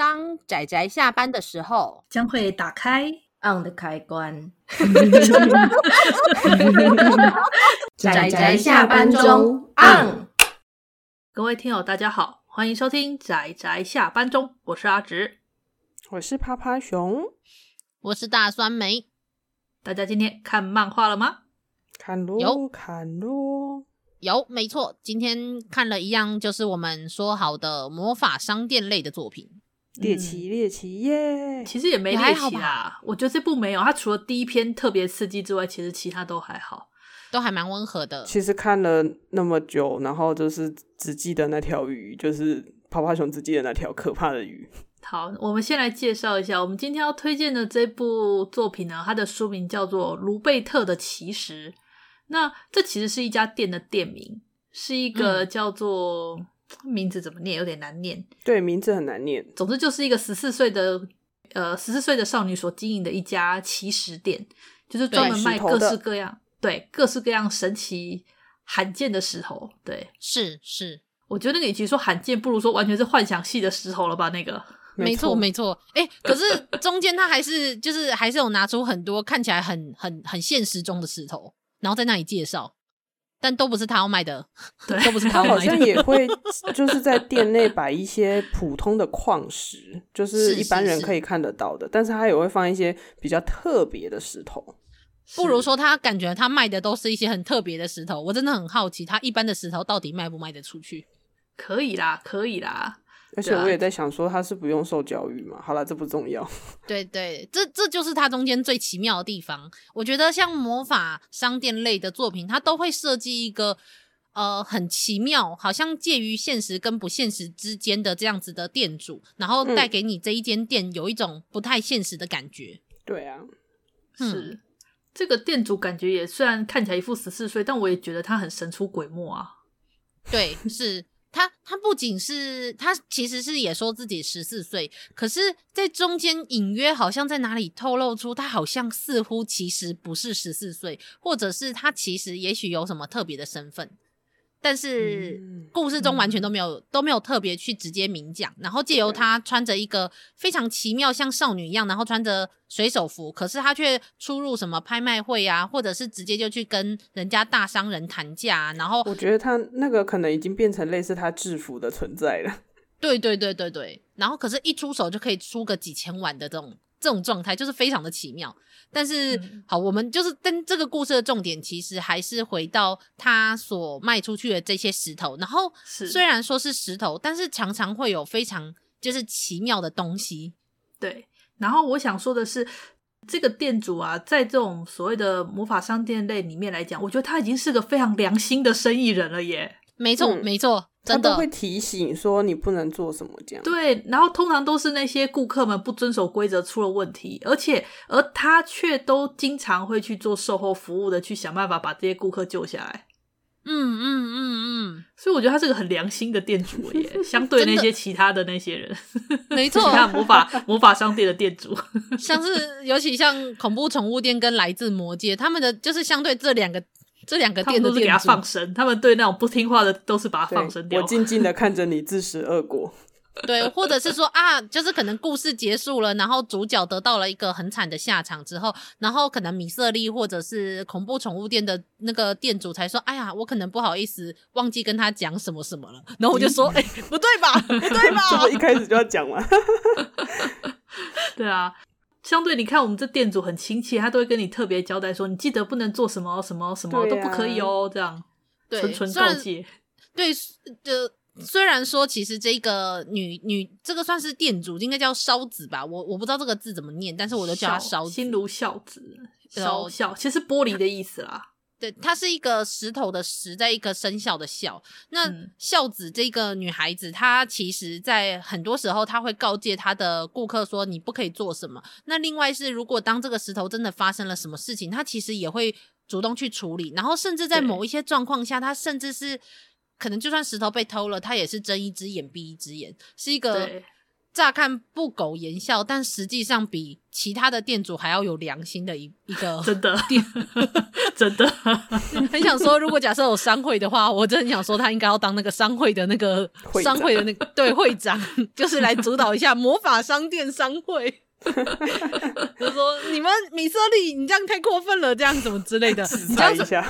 当仔仔下班的时候，将会打开 on 的开关。仔仔下班中 on。各位听友，大家好，欢迎收听仔仔下班中，我是阿直，我是趴趴熊，我是大酸梅。大家今天看漫画了吗？看喽，有看喽。有，没错，今天看了一样，就是我们说好的魔法商店类的作品，猎奇猎奇耶。其实也没猎奇啦，我觉得这部没有，它除了第一篇特别刺激之外，其实其他都还好，都还蛮温和的。其实看了那么久，然后就是只记得那条鱼，就是泡泡熊只记得那条可怕的鱼。好，我们先来介绍一下，我们今天要推荐的这部作品呢，它的书名叫做《卢贝特的奇石》。那这其实是一家店的店名，是一个叫做、嗯、名字怎么念有点难念。对，名字很难念。总之就是一个十四岁的呃十四岁的少女所经营的一家奇石店，就是专门卖各式各样对，对各式各样神奇罕见的石头。对，是是，我觉得那个与其说罕见，不如说完全是幻想系的石头了吧？那个没错没错。哎、欸，可是中间他还是就是还是有拿出很多看起来很很很现实中的石头。然后在那里介绍，但都不是他要卖的，对，都不是他要卖的。好像也会就是在店内摆一些普通的矿石，就是一般人可以看得到的，是是是，但是他也会放一些比较特别的石头。不如说他感觉他卖的都是一些很特别的石头，我真的很好奇，他一般的石头到底卖不卖得出去？可以啦，可以啦。而且我也在想说，他是不用受教育嘛？好了，这不重要。对对，这这就是它中间最奇妙的地方。我觉得像魔法商店类的作品，它都会设计一个呃很奇妙，好像介于现实跟不现实之间的这样子的店主，然后带给你这一间店有一种不太现实的感觉。嗯、对啊，是这个店主感觉也虽然看起来一副十四岁，但我也觉得他很神出鬼没啊。对，是。他他不仅是他其实是也说自己十四岁，可是在中间隐约好像在哪里透露出他好像似乎其实不是十四岁，或者是他其实也许有什么特别的身份。但是故事中完全都没有、嗯、都没有特别去直接明讲，然后借由他穿着一个非常奇妙像少女一样，然后穿着水手服，可是他却出入什么拍卖会啊，或者是直接就去跟人家大商人谈价啊，然后我觉得他那个可能已经变成类似他制服的存在了。对对对对对，然后可是一出手就可以出个几千万的这种这种状态，就是非常的奇妙。但是、嗯、好，我们就是跟这个故事的重点，其实还是回到他所卖出去的这些石头。然后虽然说是石头，但是常常会有非常就是奇妙的东西。对，然后我想说的是，这个店主啊，在这种所谓的魔法商店类里面来讲，我觉得他已经是个非常良心的生意人了耶。没错，嗯、没错。他都会提醒说你不能做什么这样。对，然后通常都是那些顾客们不遵守规则出了问题，而且而他却都经常会去做售后服务的，去想办法把这些顾客救下来。嗯嗯嗯嗯，所以我觉得他是个很良心的店主耶，相对那些其他的那些人，没错，其他魔法魔法商店的店主，像是尤其像恐怖宠物店跟来自魔界，他们的就是相对这两个。这两个店都是给他放生，他们对那种不听话的都是把他放生掉。我静静的看着你自食恶果。对，或者是说啊，就是可能故事结束了，然后主角得到了一个很惨的下场之后，然后可能米瑟利或者是恐怖宠物店的那个店主才说：“哎呀，我可能不好意思忘记跟他讲什么什么了。”然后我就说：“哎、欸，不对吧？不对吧？” 这不一开始就要讲完。对啊。相对，你看我们这店主很亲切，他都会跟你特别交代说，你记得不能做什么什么什么都不可以哦，这样，对，纯纯告诫。对，就虽然说其实这个女女这个算是店主，应该叫烧子吧，我我不知道这个字怎么念，但是我都叫她烧子，心如孝子，烧孝，其实玻璃的意思啦。对，它是一个石头的石，在一个生肖的孝。那孝子这个女孩子，她其实在很多时候，她会告诫她的顾客说：“你不可以做什么。”那另外是，如果当这个石头真的发生了什么事情，她其实也会主动去处理。然后，甚至在某一些状况下，她甚至是可能就算石头被偷了，她也是睁一只眼闭一只眼，是一个乍看不苟言笑，但实际上比其他的店主还要有良心的一一个 真的。店，真的。很想说，如果假设有商会的话，我真的很想说他应该要当那个商会的那个商会的那个对会长，就是来主导一下魔法商店商会。就说你们米色利，你这样太过分了，这样怎么之类的，你这样子，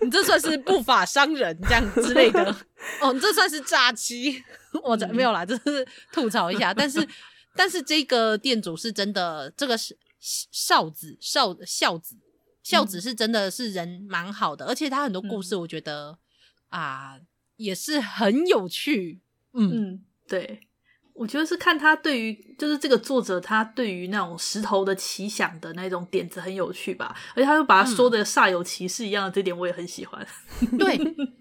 你这算是不法商人这样之类的，哦，你这算是诈欺。我这没有啦，就是吐槽一下。但是，但是这个店主是真的，这个是少子少孝子孝子是真的是人蛮好的，而且他很多故事，我觉得、嗯、啊也是很有趣。嗯，嗯对。我觉得是看他对于，就是这个作者他对于那种石头的奇想的那种点子很有趣吧，而且他又把它说的煞有其事一样的，这点我也很喜欢。对，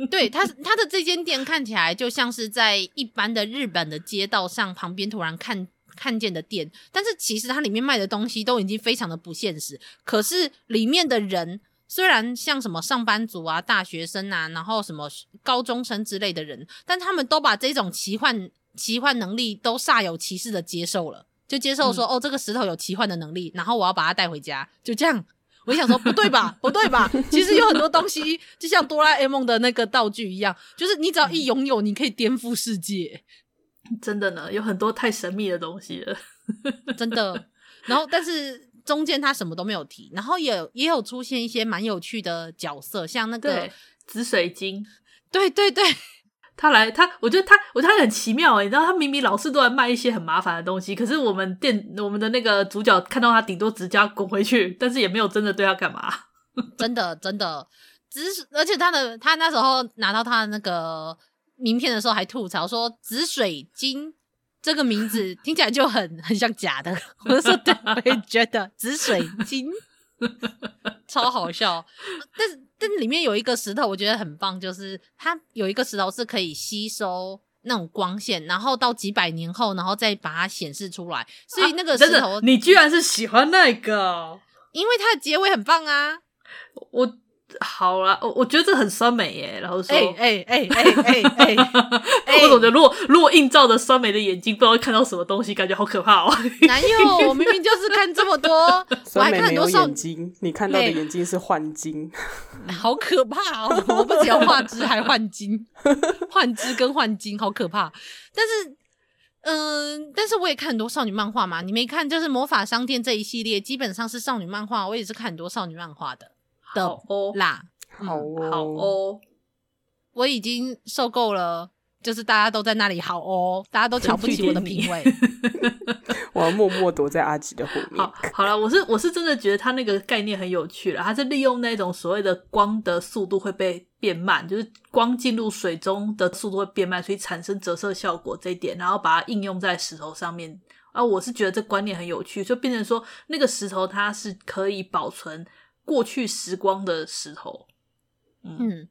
对他他的这间店看起来就像是在一般的日本的街道上旁边突然看看见的店，但是其实它里面卖的东西都已经非常的不现实。可是里面的人虽然像什么上班族啊、大学生啊，然后什么高中生之类的人，但他们都把这种奇幻。奇幻能力都煞有其事的接受了，就接受说、嗯、哦，这个石头有奇幻的能力，然后我要把它带回家，就这样。我就想说不对吧，不对吧？其实有很多东西，就像哆啦 A 梦的那个道具一样，就是你只要一拥有，你可以颠覆世界。真的呢，有很多太神秘的东西了，真的。然后，但是中间他什么都没有提，然后也也有出现一些蛮有趣的角色，像那个紫水晶，对对对。他来，他我觉得他，我觉得他很奇妙诶，你知道，他明明老是都在卖一些很麻烦的东西，可是我们店我们的那个主角看到他，顶多直接滚回去，但是也没有真的对他干嘛。真的真的，只是而且他的他那时候拿到他的那个名片的时候，还吐槽说“紫水晶”这个名字 听起来就很很像假的。我就说对，我也觉得“紫水晶”超好笑，但是。但里面有一个石头，我觉得很棒，就是它有一个石头是可以吸收那种光线，然后到几百年后，然后再把它显示出来。所以那个石头，啊、你居然是喜欢那个？因为它的结尾很棒啊！我。好啦，我我觉得这很酸梅耶。然后说，哎哎哎哎哎 哎，我总觉得如果如果映照着酸梅的眼睛，不知道会看到什么东西，感觉好可怕哦。哪有？我明明就是看这么多，我还看很多眼睛，你看到的眼睛是幻睛，好可怕哦！我不只要画质，还幻睛，幻肢跟幻睛，好可怕。但是，嗯、呃，但是我也看很多少女漫画嘛。你没看，就是魔法商店这一系列，基本上是少女漫画。我也是看很多少女漫画的。的哦啦，好哦，好哦，我已经受够了，就是大家都在那里好哦，大家都瞧不起我的品味，我要默默躲在阿吉的后面。好，好了，我是我是真的觉得他那个概念很有趣了，他是利用那种所谓的光的速度会被变慢，就是光进入水中的速度会变慢，所以产生折射效果这一点，然后把它应用在石头上面。啊，我是觉得这观念很有趣，就变成说那个石头它是可以保存。过去时光的石头，嗯，嗯，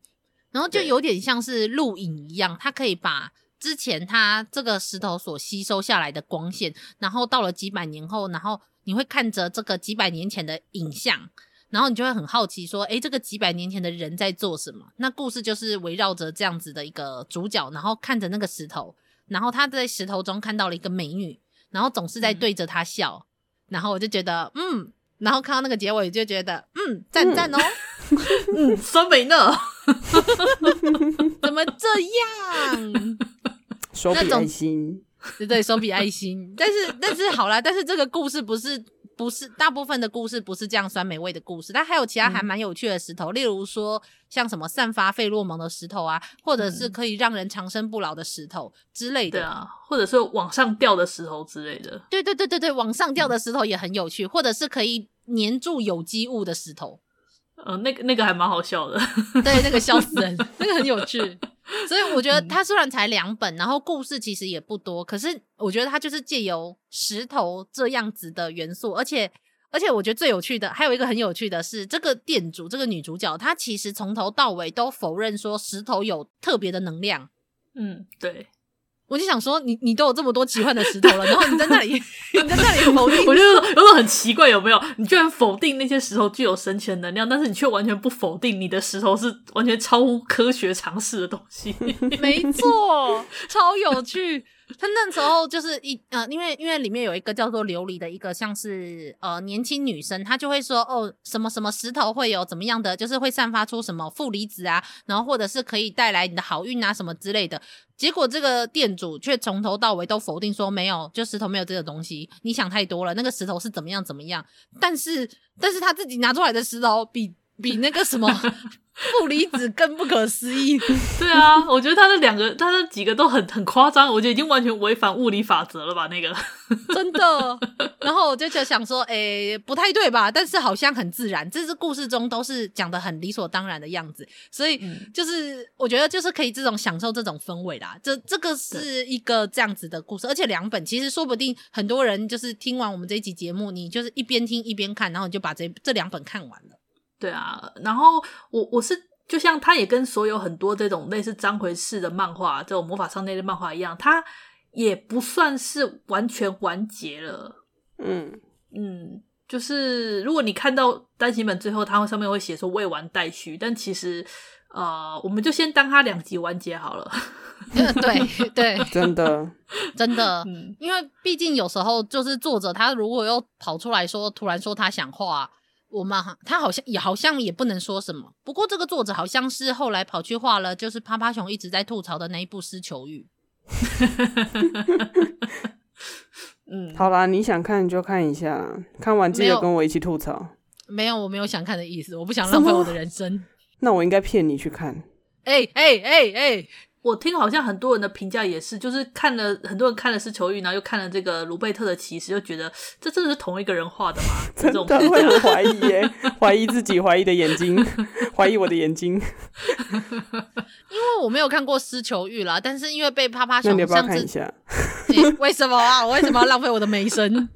然后就有点像是录影一样，它可以把之前它这个石头所吸收下来的光线，然后到了几百年后，然后你会看着这个几百年前的影像，然后你就会很好奇说，诶，这个几百年前的人在做什么？那故事就是围绕着这样子的一个主角，然后看着那个石头，然后他在石头中看到了一个美女，然后总是在对着他笑，嗯、然后我就觉得，嗯。然后看到那个结尾，就觉得嗯，赞赞哦，嗯，酸梅呢？怎么这样？手比爱心，对对，手比爱心。但是但是好啦，但是这个故事不是。不是大部分的故事不是这样酸梅味的故事，但还有其他还蛮有趣的石头，嗯、例如说像什么散发费洛蒙的石头啊，或者是可以让人长生不老的石头之类的，对啊，或者是往上掉的石头之类的，对对对对对，往上掉的石头也很有趣，嗯、或者是可以黏住有机物的石头，嗯，那个那个还蛮好笑的，对，那个笑死人，那个很有趣。所以我觉得它虽然才两本，然后故事其实也不多，可是我觉得它就是借由石头这样子的元素，而且而且我觉得最有趣的还有一个很有趣的是，这个店主这个女主角她其实从头到尾都否认说石头有特别的能量。嗯，对。我就想说，你你都有这么多奇幻的石头了，然后你在那里 你在那里否定，我就说有种很奇怪，有没有？你居然否定那些石头具有神奇的能量，但是你却完全不否定你的石头是完全超乎科学常识的东西。没错，超有趣。他那时候就是一呃，因为因为里面有一个叫做琉璃的一个像是呃年轻女生，她就会说哦什么什么石头会有怎么样的，就是会散发出什么负离子啊，然后或者是可以带来你的好运啊什么之类的。结果这个店主却从头到尾都否定说没有，就石头没有这个东西，你想太多了。那个石头是怎么样怎么样，但是但是他自己拿出来的石头比比那个什么。负离子更不可思议。对啊，我觉得他的两个，他的几个都很很夸张，我觉得已经完全违反物理法则了吧？那个真的。然后我就就想说，诶、欸，不太对吧？但是好像很自然，这是故事中都是讲的很理所当然的样子，所以就是我觉得就是可以这种享受这种氛围啦。这这个是一个这样子的故事，而且两本其实说不定很多人就是听完我们这一集节目，你就是一边听一边看，然后你就把这这两本看完了。对啊，然后我我是就像他也跟所有很多这种类似章回式的漫画，这种魔法少内的漫画一样，他也不算是完全完结了。嗯嗯，就是如果你看到单行本最后，它上面会写说未完待续，但其实呃，我们就先当它两集完结好了。对 对，真的真的，嗯，因为毕竟有时候就是作者他如果又跑出来说，突然说他想画。我们哈，他好像也好像也不能说什么。不过这个作者好像是后来跑去画了，就是趴趴熊一直在吐槽的那一部《失球玉》。嗯，好啦，你想看你就看一下，看完记得跟我一起吐槽。没有，我没有想看的意思，我不想浪费我的人生。那我应该骗你去看？哎哎哎哎！我听好像很多人的评价也是，就是看了很多人看了是球玉，然后又看了这个卢贝特的骑士，就觉得这真的是同一个人画的吗？真的会很怀疑耶，怀疑自己，怀疑的眼睛，怀疑我的眼睛。因为我没有看过狮球玉啦，但是因为被啪啪熊，那你要不要看一下？欸、为什么啊？我为什么要浪费我的梅森？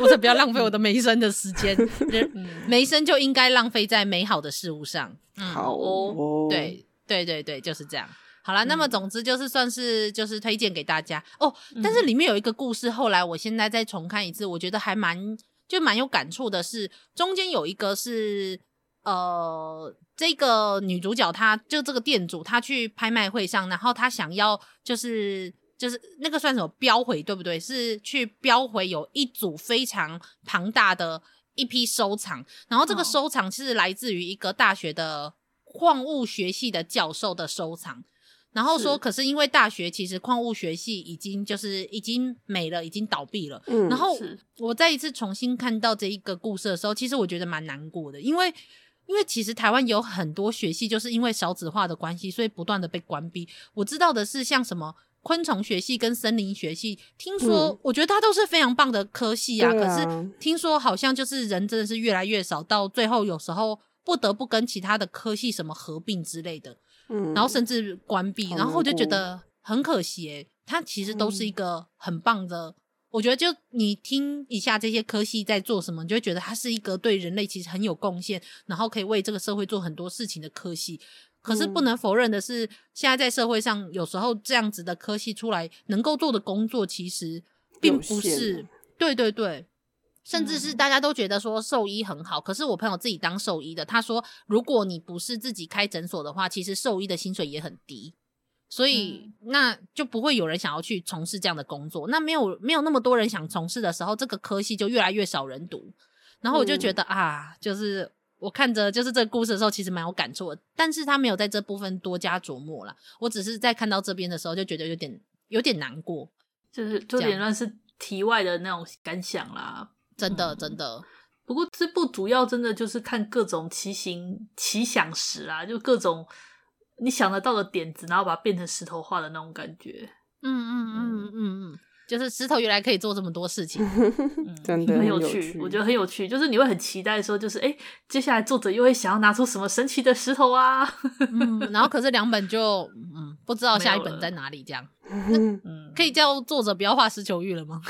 我才不要浪费我的梅森的时间。人梅森就应该浪费在美好的事物上。嗯、好哦，对对对对，就是这样。好啦，那么总之就是算是就是推荐给大家哦。但是里面有一个故事，后来我现在再重看一次，我觉得还蛮就蛮有感触的是，中间有一个是呃，这个女主角她就这个店主，她去拍卖会上，然后她想要就是就是那个算什么标回对不对？是去标回有一组非常庞大的一批收藏，然后这个收藏是来自于一个大学的矿物学系的教授的收藏。然后说，可是因为大学其实矿物学系已经就是已经没了，已经倒闭了。嗯，然后我再一次重新看到这一个故事的时候，其实我觉得蛮难过的，因为因为其实台湾有很多学系就是因为少子化的关系，所以不断的被关闭。我知道的是，像什么昆虫学系跟森林学系，听说、嗯、我觉得它都是非常棒的科系啊。啊可是听说好像就是人真的是越来越少，到最后有时候不得不跟其他的科系什么合并之类的。嗯，然后甚至关闭，然后我就觉得很可惜欸。它其实都是一个很棒的，嗯、我觉得就你听一下这些科系在做什么，你就会觉得它是一个对人类其实很有贡献，然后可以为这个社会做很多事情的科系。可是不能否认的是，现在在社会上，有时候这样子的科系出来能够做的工作，其实并不是。对对对。甚至是大家都觉得说兽医很好，可是我朋友自己当兽医的，他说如果你不是自己开诊所的话，其实兽医的薪水也很低，所以那就不会有人想要去从事这样的工作。那没有没有那么多人想从事的时候，这个科系就越来越少人读。然后我就觉得啊，就是我看着就是这个故事的时候，其实蛮有感触的，但是他没有在这部分多加琢磨啦。我只是在看到这边的时候就觉得有点有点难过，就是就有点算是题外的那种感想啦。真的真的，不过这部主要真的就是看各种奇形奇想石啊，就各种你想得到的点子，然后把它变成石头画的那种感觉。嗯嗯嗯嗯嗯，就是石头原来可以做这么多事情，嗯、真的很有趣。我觉得很有趣，就是你会很期待说，就是哎，接下来作者又会想要拿出什么神奇的石头啊？嗯，然后可是两本就嗯不知道下一本在哪里，这样。嗯，可以叫作者不要画石球玉了吗？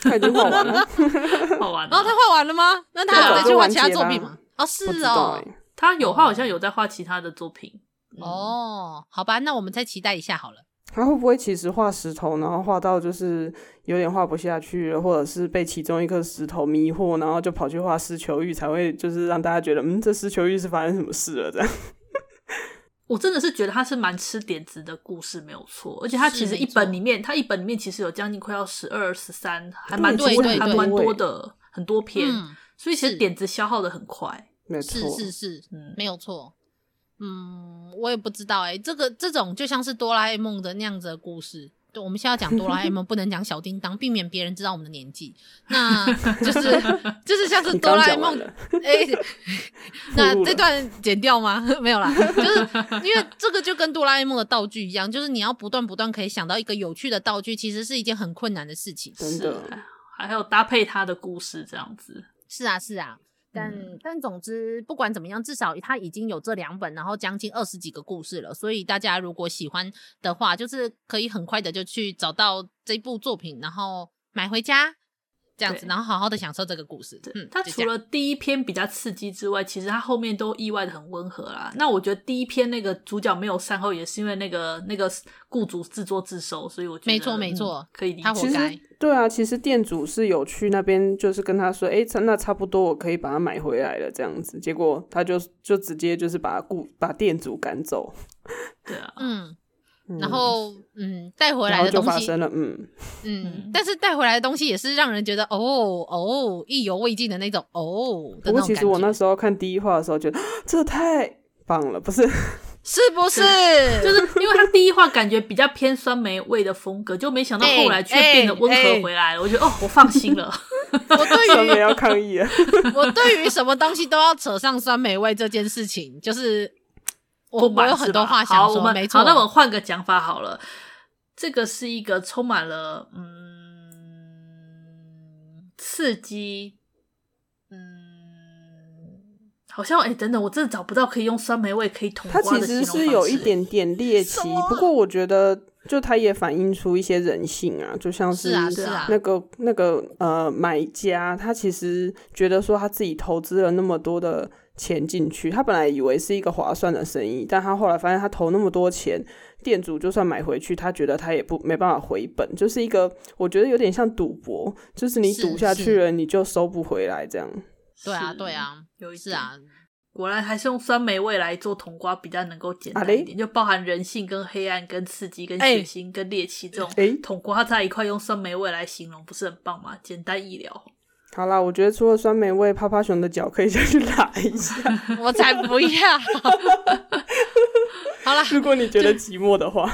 他已经画完了，画完了。然后他画完了吗？那他有再去画其他作品吗？哦，是哦，他有，画好像有在画其他的作品。哦，好吧，那我们再期待一下好了。他会不会其实画石头，然后画到就是有点画不下去了，或者是被其中一颗石头迷惑，然后就跑去画石球玉，才会就是让大家觉得，嗯，这石球玉是发生什么事了？这样。我真的是觉得它是蛮吃点子的故事，没有错。而且它其实一本里面，它一本里面其实有将近快要十二、十三，还蛮多，还蛮多的，很多篇。嗯、所以其实点子消耗的很快。没错，是是是，嗯，没有错。嗯，我也不知道哎、欸，这个这种就像是哆啦 A 梦的那样子的故事。对，我们现在要讲哆啦 A 梦，不能讲小叮当，避免别人知道我们的年纪。那 就是就是像是哆啦 A 梦，哎、欸，那这段剪掉吗？没有啦，就是因为这个就跟哆啦 A 梦的道具一样，就是你要不断不断可以想到一个有趣的道具，其实是一件很困难的事情。真的，还有搭配他的故事这样子。是啊，是啊。但、嗯、但总之，不管怎么样，至少他已经有这两本，然后将近二十几个故事了。所以大家如果喜欢的话，就是可以很快的就去找到这部作品，然后买回家。这样子，然后好好的享受这个故事。嗯，他除了第一篇比较刺激之外，其实他后面都意外的很温和啦。那我觉得第一篇那个主角没有善后，也是因为那个那个雇主自作自受，所以我觉得没错没错，可以理解。他活该。对啊，其实店主是有去那边，就是跟他说，哎，那差不多我可以把它买回来了，这样子。结果他就就直接就是把雇把店主赶走。对啊，嗯。然后，嗯，带回来的东西，发生了，嗯嗯，但是带回来的东西也是让人觉得，哦哦，意犹未尽的那种，哦。不过其实我那时候看第一话的时候，觉得这太棒了，不是？是不是？就是因为他第一话感觉比较偏酸梅味的风格，就没想到后来却变得温和回来了。我觉得，哦，我放心了。我对于 酸梅要抗议了，我对于什么东西都要扯上酸梅味这件事情，就是。我我有很多话想说，好，我们没错。好，那我们换个讲法好了。这个是一个充满了嗯刺激，嗯，好像哎、欸，等等，我真的找不到可以用酸梅味可以统。它其实是有一点点猎奇，不过我觉得就它也反映出一些人性啊，就像是那个、啊啊、那个呃买家，他其实觉得说他自己投资了那么多的。钱进去，他本来以为是一个划算的生意，但他后来发现他投那么多钱，店主就算买回去，他觉得他也不没办法回本，就是一个我觉得有点像赌博，就是你赌下去了，你就收不回来这样。对啊，对啊，有一次啊，果然还是用酸梅味来做统瓜比较能够简单一点，啊、就包含人性跟黑暗跟刺激跟血腥跟猎奇这种统瓜在一块，用酸梅味来形容，不是很棒吗？简单易了。好啦，我觉得除了酸梅味，趴趴熊的脚可以再去拉一下。我才不要！好啦，如果你觉得寂寞的话，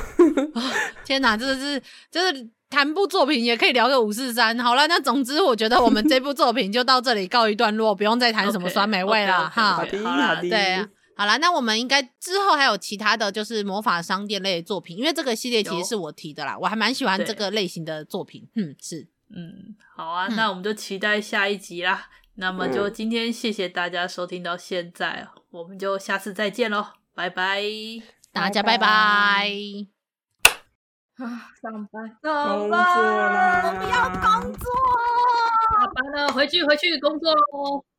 天哪，真的是就是谈部作品也可以聊个五四三。好了，那总之我觉得我们这部作品就到这里告一段落，不用再谈什么酸梅味了哈。好的，好的，对，好啦，那我们应该之后还有其他的就是魔法商店类的作品，因为这个系列其实是我提的啦，我还蛮喜欢这个类型的作品。嗯，是。嗯，好啊，嗯、那我们就期待下一集啦。那么就今天谢谢大家收听到现在，嗯、我们就下次再见喽，拜拜，大家拜拜。啊，上班，工作啦，我不要工作，下班了，回去回去工作喽。